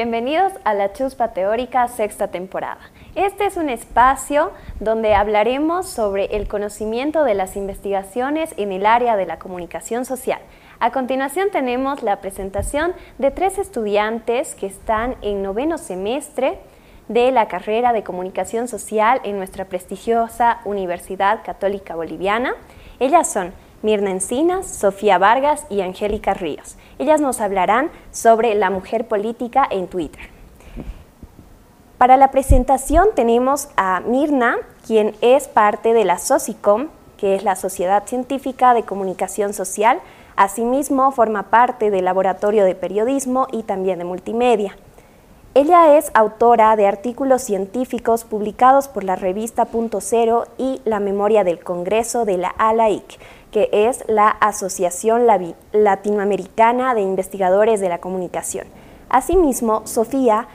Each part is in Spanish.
bienvenidos a la Chuspa Teórica sexta temporada. Este es un espacio donde hablaremos sobre el conocimiento de las investigaciones en el área de la comunicación social. A continuación tenemos la presentación de tres estudiantes que están en noveno semestre de la carrera de comunicación social en nuestra prestigiosa Universidad Católica Boliviana. Ellas son Mirna Encinas, Sofía Vargas y Angélica Ríos. Ellas nos hablarán sobre la mujer política en Twitter. Para la presentación tenemos a Mirna, quien es parte de la SOCICOM, que es la Sociedad Científica de Comunicación Social. Asimismo, forma parte del Laboratorio de Periodismo y también de Multimedia. Ella es autora de artículos científicos publicados por la revista Punto Cero y la Memoria del Congreso de la ALAIC, que es la Asociación Latinoamericana de Investigadores de la Comunicación. Asimismo, Sofía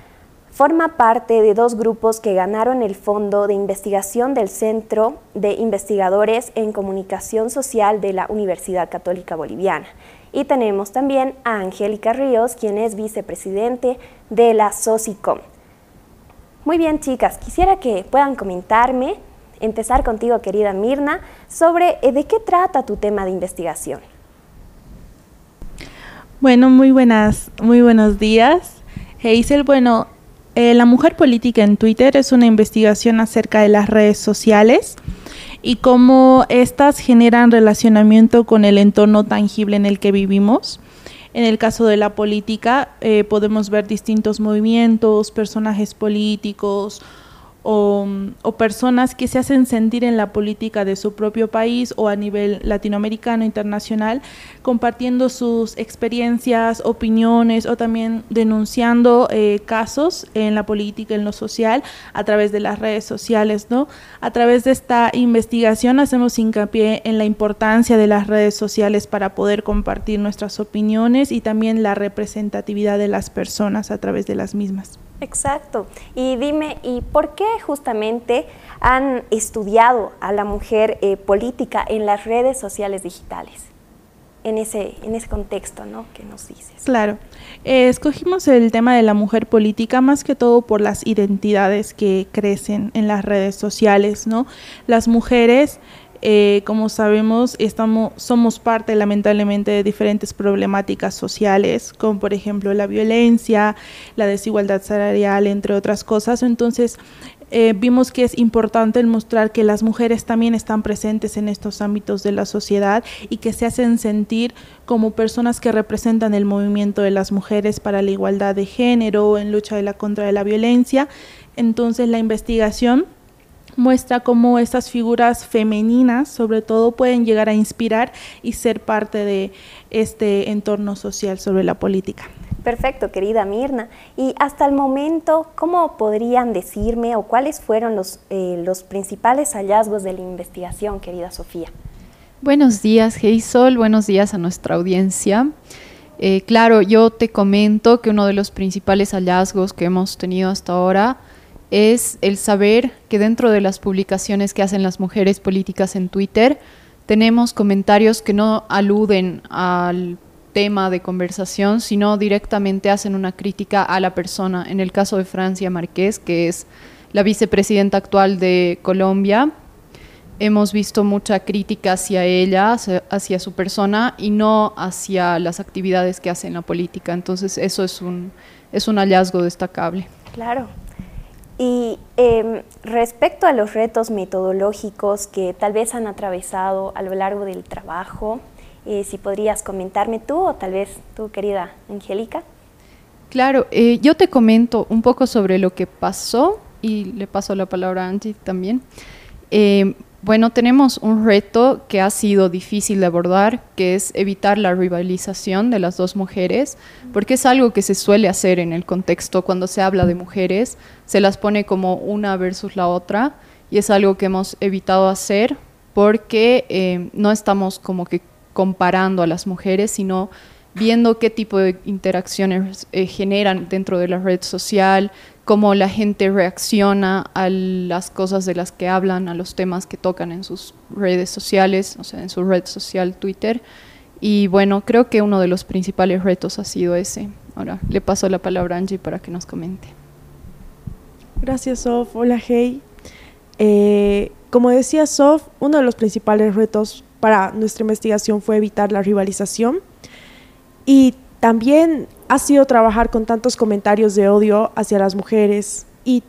forma parte de dos grupos que ganaron el Fondo de Investigación del Centro de Investigadores en Comunicación Social de la Universidad Católica Boliviana. Y tenemos también a Angélica Ríos, quien es vicepresidente de la SOCICOM. Muy bien, chicas, quisiera que puedan comentarme empezar contigo, querida Mirna, sobre eh, de qué trata tu tema de investigación. Bueno, muy buenas, muy buenos días. Hazel, bueno, eh, la mujer política en Twitter es una investigación acerca de las redes sociales y cómo éstas generan relacionamiento con el entorno tangible en el que vivimos. En el caso de la política, eh, podemos ver distintos movimientos, personajes políticos, o, personas que se hacen sentir en la política de su propio país o a nivel latinoamericano, internacional, compartiendo sus experiencias, opiniones o también denunciando eh, casos en la política, en lo social, a través de las redes sociales. ¿no? A través de esta investigación hacemos hincapié en la importancia de las redes sociales para poder compartir nuestras opiniones y también la representatividad de las personas a través de las mismas. Exacto. Y dime, ¿y por qué justamente han estudiado a la mujer eh, política en las redes sociales digitales? En ese, en ese contexto, ¿no? Que nos dices. Claro. Eh, escogimos el tema de la mujer política más que todo por las identidades que crecen en las redes sociales, ¿no? Las mujeres eh, como sabemos, estamos, somos parte lamentablemente de diferentes problemáticas sociales, como por ejemplo la violencia, la desigualdad salarial, entre otras cosas. Entonces, eh, vimos que es importante mostrar que las mujeres también están presentes en estos ámbitos de la sociedad y que se hacen sentir como personas que representan el movimiento de las mujeres para la igualdad de género, en lucha de la contra de la violencia. Entonces, la investigación muestra cómo estas figuras femeninas, sobre todo, pueden llegar a inspirar y ser parte de este entorno social sobre la política. Perfecto, querida Mirna. Y hasta el momento, ¿cómo podrían decirme o cuáles fueron los, eh, los principales hallazgos de la investigación, querida Sofía? Buenos días, Heisol. Buenos días a nuestra audiencia. Eh, claro, yo te comento que uno de los principales hallazgos que hemos tenido hasta ahora es el saber que dentro de las publicaciones que hacen las mujeres políticas en Twitter tenemos comentarios que no aluden al tema de conversación, sino directamente hacen una crítica a la persona. En el caso de Francia Márquez, que es la vicepresidenta actual de Colombia, hemos visto mucha crítica hacia ella, hacia, su persona y no hacia las actividades que hace en la política. Entonces eso es un, es un hallazgo destacable. Claro, y em, respecto a los retos metodológicos que tal vez han atravesado a lo largo del trabajo, eh, si podrías comentarme tú o tal vez tú, querida Angélica. Claro, eh, yo te comento un poco sobre lo que pasó y le paso la palabra a Angie también. Bueno, tenemos un reto que ha sido difícil de abordar, que es evitar la rivalización de las dos mujeres, porque es algo que se suele hacer en el contexto cuando se habla de mujeres, se las pone como una versus la otra, y es algo que hemos evitado hacer porque eh, no estamos como que comparando a las mujeres, sino viendo qué tipo de interacciones eh, generan dentro de la red social, cómo la gente reacciona a las cosas de las que hablan, a los temas que tocan en sus redes sociales, o sea, en su red social Twitter. Y bueno, creo que uno de los principales retos ha sido ese, Ahora le paso la palabra a Angie para que nos comente. Gracias, Sof. Hola, Hey. Eh, como decía Sof, uno de los principales retos para nuestra investigación fue evitar la rivalización y también ha sido trabajar con tantos comentarios de odio hacia las mujeres y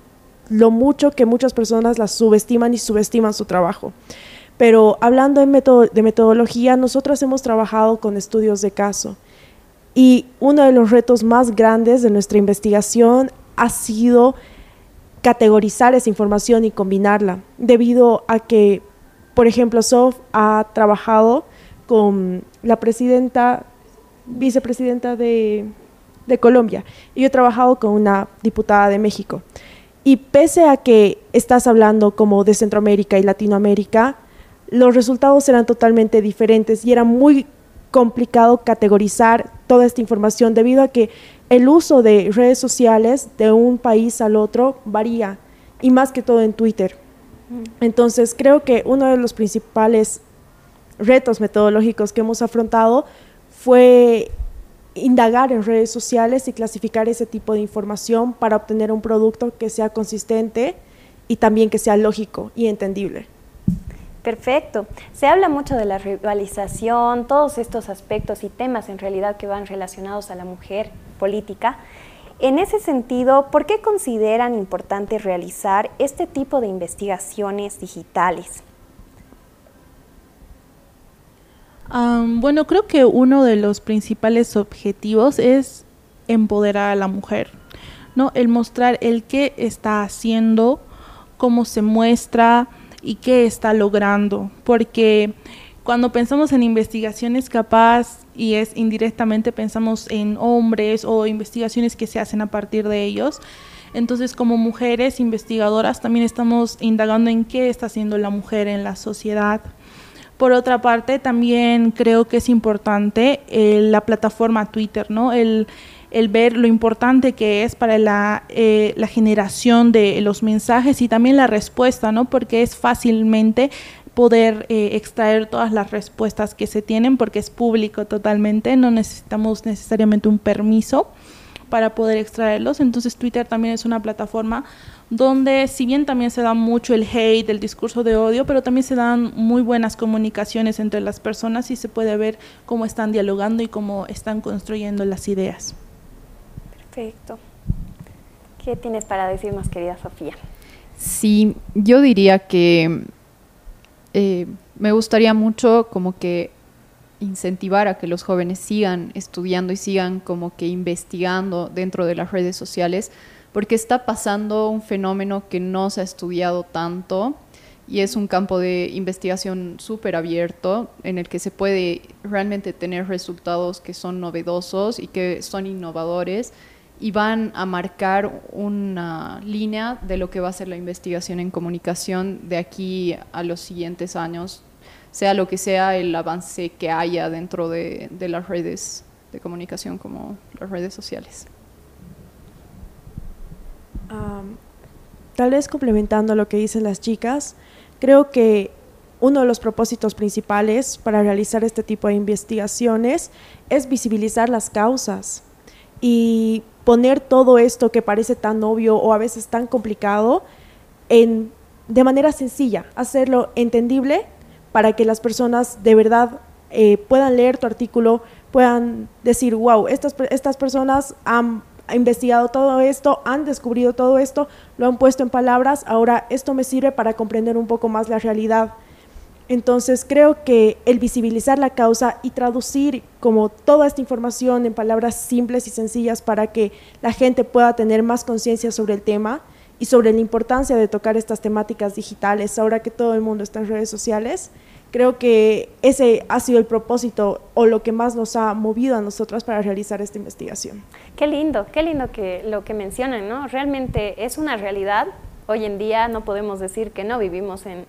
lo mucho que muchas personas las subestiman y subestiman su trabajo. Pero hablando de, de metodología, nosotros hemos trabajado con estudios de caso y uno de los retos más grandes de nuestra investigación ha sido categorizar esa información y combinarla, debido a que, por ejemplo, Sof ha trabajado con la presidenta, vicepresidenta de, de Colombia, y yo he trabajado con una diputada de México. Y pese a que estás hablando como de Centroamérica y Latinoamérica, los resultados eran totalmente diferentes y era muy complicado categorizar toda esta información debido a que el uso de redes sociales de un país al otro varía y más que todo en Twitter. Entonces creo que uno de los principales retos metodológicos que hemos afrontado fue indagar en redes sociales y clasificar ese tipo de información para obtener un producto que sea consistente y también que sea lógico y entendible. Perfecto. Se habla mucho de la rivalización, todos estos aspectos y temas en realidad que van relacionados a la mujer política. En ese sentido, ¿por qué consideran importante realizar este tipo de investigaciones digitales? Bueno, creo que uno de los principales objetivos es empoderar a la mujer, ¿no? El mostrar el qué está haciendo, cómo se muestra, y qué está logrando, porque cuando pensamos en investigaciones capaz y es indirectamente pensamos en hombres o investigaciones que se hacen a partir de ellos, entonces como mujeres investigadoras también estamos indagando en qué está haciendo la mujer en la sociedad. Por otra parte, también creo que es importante eh, la plataforma Twitter, ¿no? El, el ver lo importante que es para la, eh, la, generación de los mensajes y también la respuesta, ¿no? Porque es fácilmente poder eh, extraer todas las respuestas que se tienen porque es público totalmente, no necesitamos necesariamente un permiso para poder extraerlos. Entonces Twitter también es una plataforma donde si bien también se da mucho el hate, el discurso de odio, pero también se dan muy buenas comunicaciones entre las personas y se puede ver cómo están dialogando y cómo están construyendo las ideas. Perfecto. ¿Qué tienes para decirnos, querida Sofía? Sí, yo diría que eh, me gustaría mucho como que incentivar a que los jóvenes sigan estudiando y sigan como que investigando dentro de las redes sociales, porque está pasando un fenómeno que no se ha estudiado tanto y es un campo de investigación súper abierto en el que se puede realmente tener resultados que son novedosos y que son innovadores y van a marcar una línea de lo que va a ser la investigación en comunicación de aquí a los siguientes años, sea lo que sea el avance que haya dentro de, las redes de comunicación como las redes sociales. tal vez complementando lo que dicen las chicas, creo que uno de los propósitos principales para realizar este tipo de investigaciones es visibilizar las causas y poner todo esto que parece tan obvio o a veces tan complicado en, de manera sencilla, hacerlo entendible para que las personas de verdad eh, puedan leer tu artículo, puedan decir, wow, estas, estas personas han investigado todo esto, han descubrido todo esto, lo han puesto en palabras, ahora esto me sirve para comprender un poco más la realidad entonces creo que el visibilizar la causa y traducir como toda esta información en palabras simples y sencillas para que la gente pueda tener más conciencia sobre el tema y sobre la importancia de tocar estas temáticas digitales ahora que todo el mundo está en redes sociales, creo que ese ha sido el propósito o lo que más nos ha movido a nosotras para realizar esta investigación. Qué lindo, qué lindo que lo que mencionan, ¿no? Realmente es una realidad. Hoy en día no podemos decir que no vivimos en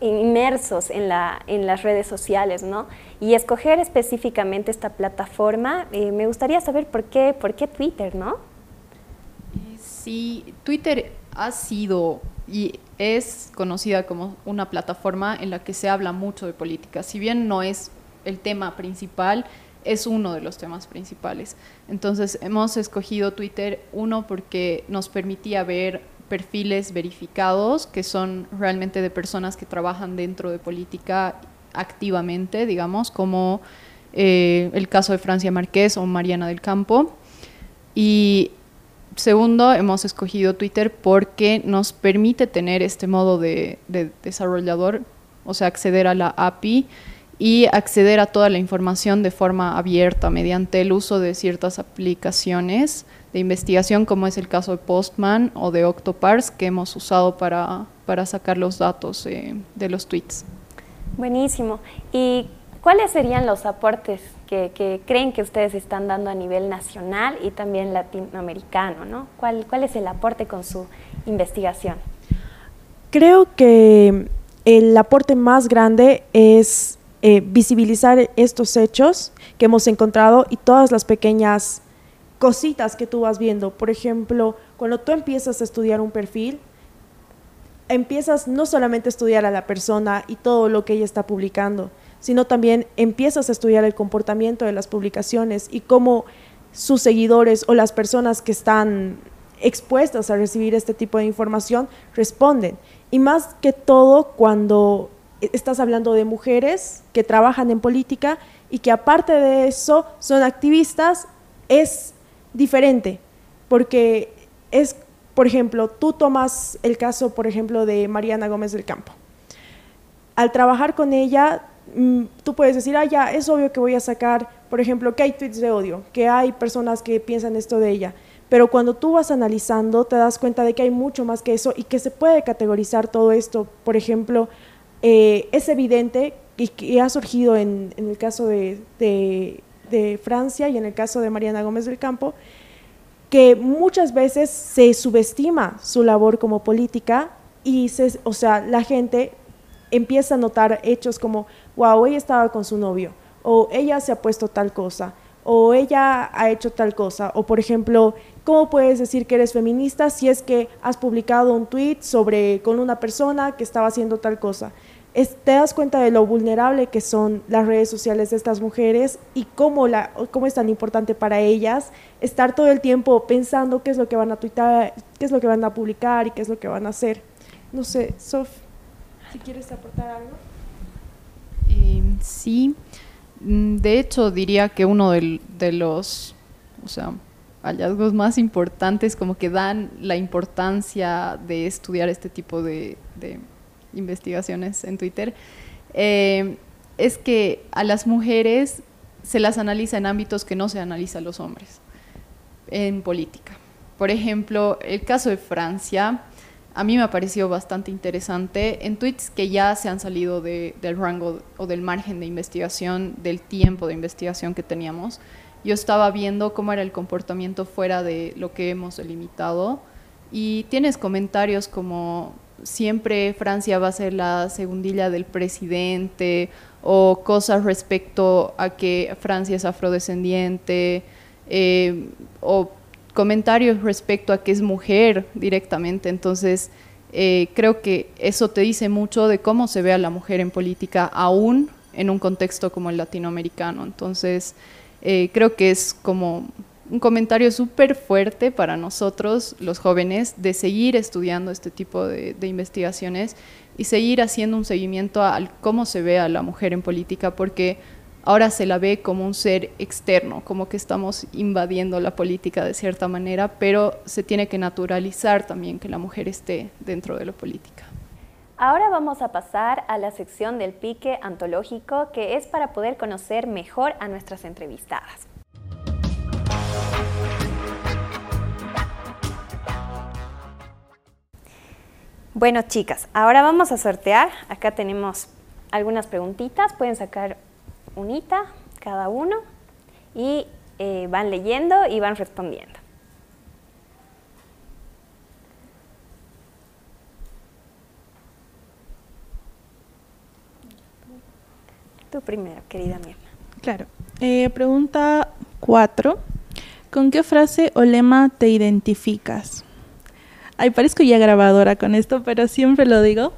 inmersos en, la, en las redes sociales, ¿no? Y escoger específicamente esta plataforma, eh, me gustaría saber por qué, por qué Twitter, ¿no? Sí, Twitter ha sido y es conocida como una plataforma en la que se habla mucho de política. Si bien no es el tema principal, es uno de los temas principales. Entonces hemos escogido Twitter, uno, porque nos permitía ver perfiles verificados que son realmente de personas que trabajan dentro de política activamente, digamos, como eh, el caso de Francia Márquez o Mariana del Campo. Y segundo, hemos escogido Twitter porque nos permite tener este modo de, de desarrollador, o sea, acceder a la API y acceder a toda la información de forma abierta mediante el uso de ciertas aplicaciones de investigación, como es el caso de Postman o de Octoparse, que hemos usado para, para sacar los datos eh, de los tweets. Buenísimo. ¿Y cuáles serían los aportes que, que, creen que ustedes están dando a nivel nacional y también latinoamericano? ¿no? ¿Cuál, ¿Cuál es el aporte con su investigación? Creo que el aporte más grande es eh, visibilizar estos hechos que hemos encontrado y todas las pequeñas cositas que tú vas viendo. Por ejemplo, cuando tú empiezas a estudiar un perfil, empiezas no solamente a estudiar a la persona y todo lo que ella está publicando, sino también empiezas a estudiar el comportamiento de las publicaciones y cómo sus seguidores o las personas que están expuestas a recibir este tipo de información responden. Y más que todo cuando estás hablando de mujeres que trabajan en política y que aparte de eso son activistas, es diferente, porque es, por ejemplo, tú tomas el caso, por ejemplo, de Mariana Gómez del Campo. Al trabajar con ella, tú puedes decir, ah, ya, es obvio que voy a sacar, por ejemplo, que hay tweets de odio, que hay personas que piensan esto de ella. Pero cuando tú vas analizando, te das cuenta de que hay mucho más que eso y que se puede categorizar todo esto. Por ejemplo, eh, es evidente y que ha surgido en, el caso de, Francia y en el caso de Mariana Gómez del Campo, que muchas veces se subestima su labor como política y se, o sea, la gente empieza a notar hechos como, wow, ella estaba con su novio, o ella se ha puesto tal cosa, o ella ha hecho tal cosa, o por ejemplo, ¿cómo puedes decir que eres feminista si es que has publicado un tweet sobre con una persona que estaba haciendo tal cosa? te das cuenta de lo vulnerable que son las redes sociales de estas mujeres y cómo, la, cómo es tan importante para ellas estar todo el tiempo pensando qué es lo que van a tuitar, qué es lo que van a publicar y qué es lo que van a hacer. No sé, Sof, si quieres aportar algo. Em, sí, mm, de hecho diría que uno de, los hallazgos más importantes como que dan la importancia de estudiar este tipo de investigaciones en Twitter, eh, es que a las mujeres se las analiza en ámbitos que no se analiza a los hombres, en política. Por ejemplo, el caso de Francia, a mí me ha parecido bastante interesante en tweets que ya se han salido del rango o del margen de investigación, del tiempo de investigación que teníamos. Yo estaba viendo cómo era el comportamiento fuera de lo que hemos delimitado y tienes comentarios como siempre Francia va a ser la segundilla del presidente o cosas respecto a que Francia es afrodescendiente eh, o comentarios respecto a que es mujer directamente. Entonces, eh, creo que eso te dice mucho de cómo se ve a la mujer en política aún en un contexto como el latinoamericano. Entonces, eh, creo que es como un comentario súper fuerte para nosotros, los jóvenes, de seguir estudiando este tipo de, investigaciones y seguir haciendo un seguimiento a, cómo se ve a la mujer en política, porque ahora se la ve como un ser externo, como que estamos invadiendo la política de cierta manera, pero se tiene que naturalizar también que la mujer esté dentro de la política. Ahora vamos a pasar a la sección del pique antológico, que es para poder conocer mejor a nuestras entrevistadas. Bueno, chicas, ahora vamos a sortear. Acá tenemos algunas preguntitas. Pueden sacar unita cada uno y eh, van leyendo y van respondiendo. Tú primero, querida mía. Claro. Eh, pregunta cuatro. ¿Con qué frase o lema te identificas? Ay, parezco ya grabadora con esto, pero siempre lo digo,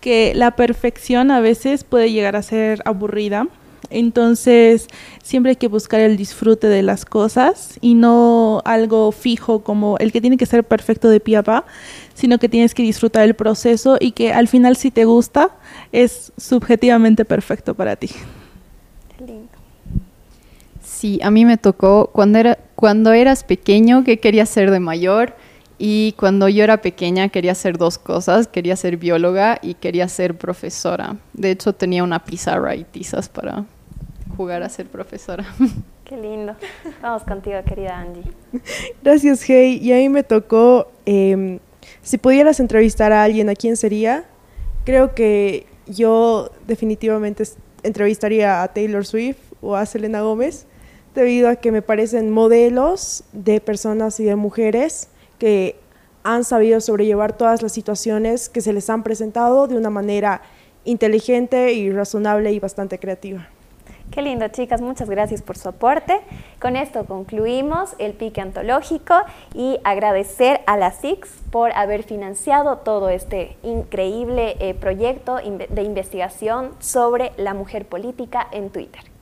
que la perfección a veces puede llegar a ser aburrida. Entonces, siempre hay que buscar el disfrute de las cosas y no algo fijo como el que tiene que ser perfecto de pie a pa, sino que tienes que disfrutar el proceso y que al final si te gusta es subjetivamente perfecto para ti. lindo. Sí, a mí me tocó cuando era cuando eras pequeño que querías ser de mayor y cuando yo era pequeña quería hacer dos cosas, quería ser bióloga y quería ser profesora. De hecho tenía una pizarra y tizas para jugar a ser profesora. Qué lindo. Vamos contigo, querida Angie. Gracias, Hey. Y a mí me tocó, em, si pudieras entrevistar a alguien, ¿a quién sería? Creo que yo definitivamente entrevistaría a Taylor Swift o a Selena Gómez, debido a que me parecen modelos de personas y de mujeres que han sabido sobrellevar todas las situaciones que se les han presentado de una manera inteligente y razonable y bastante creativa. Qué lindo, chicas. Muchas gracias por su aporte. Con esto concluimos el pique antológico y agradecer a la SIX por haber financiado todo este increíble eh, proyecto de investigación sobre la mujer política en Twitter.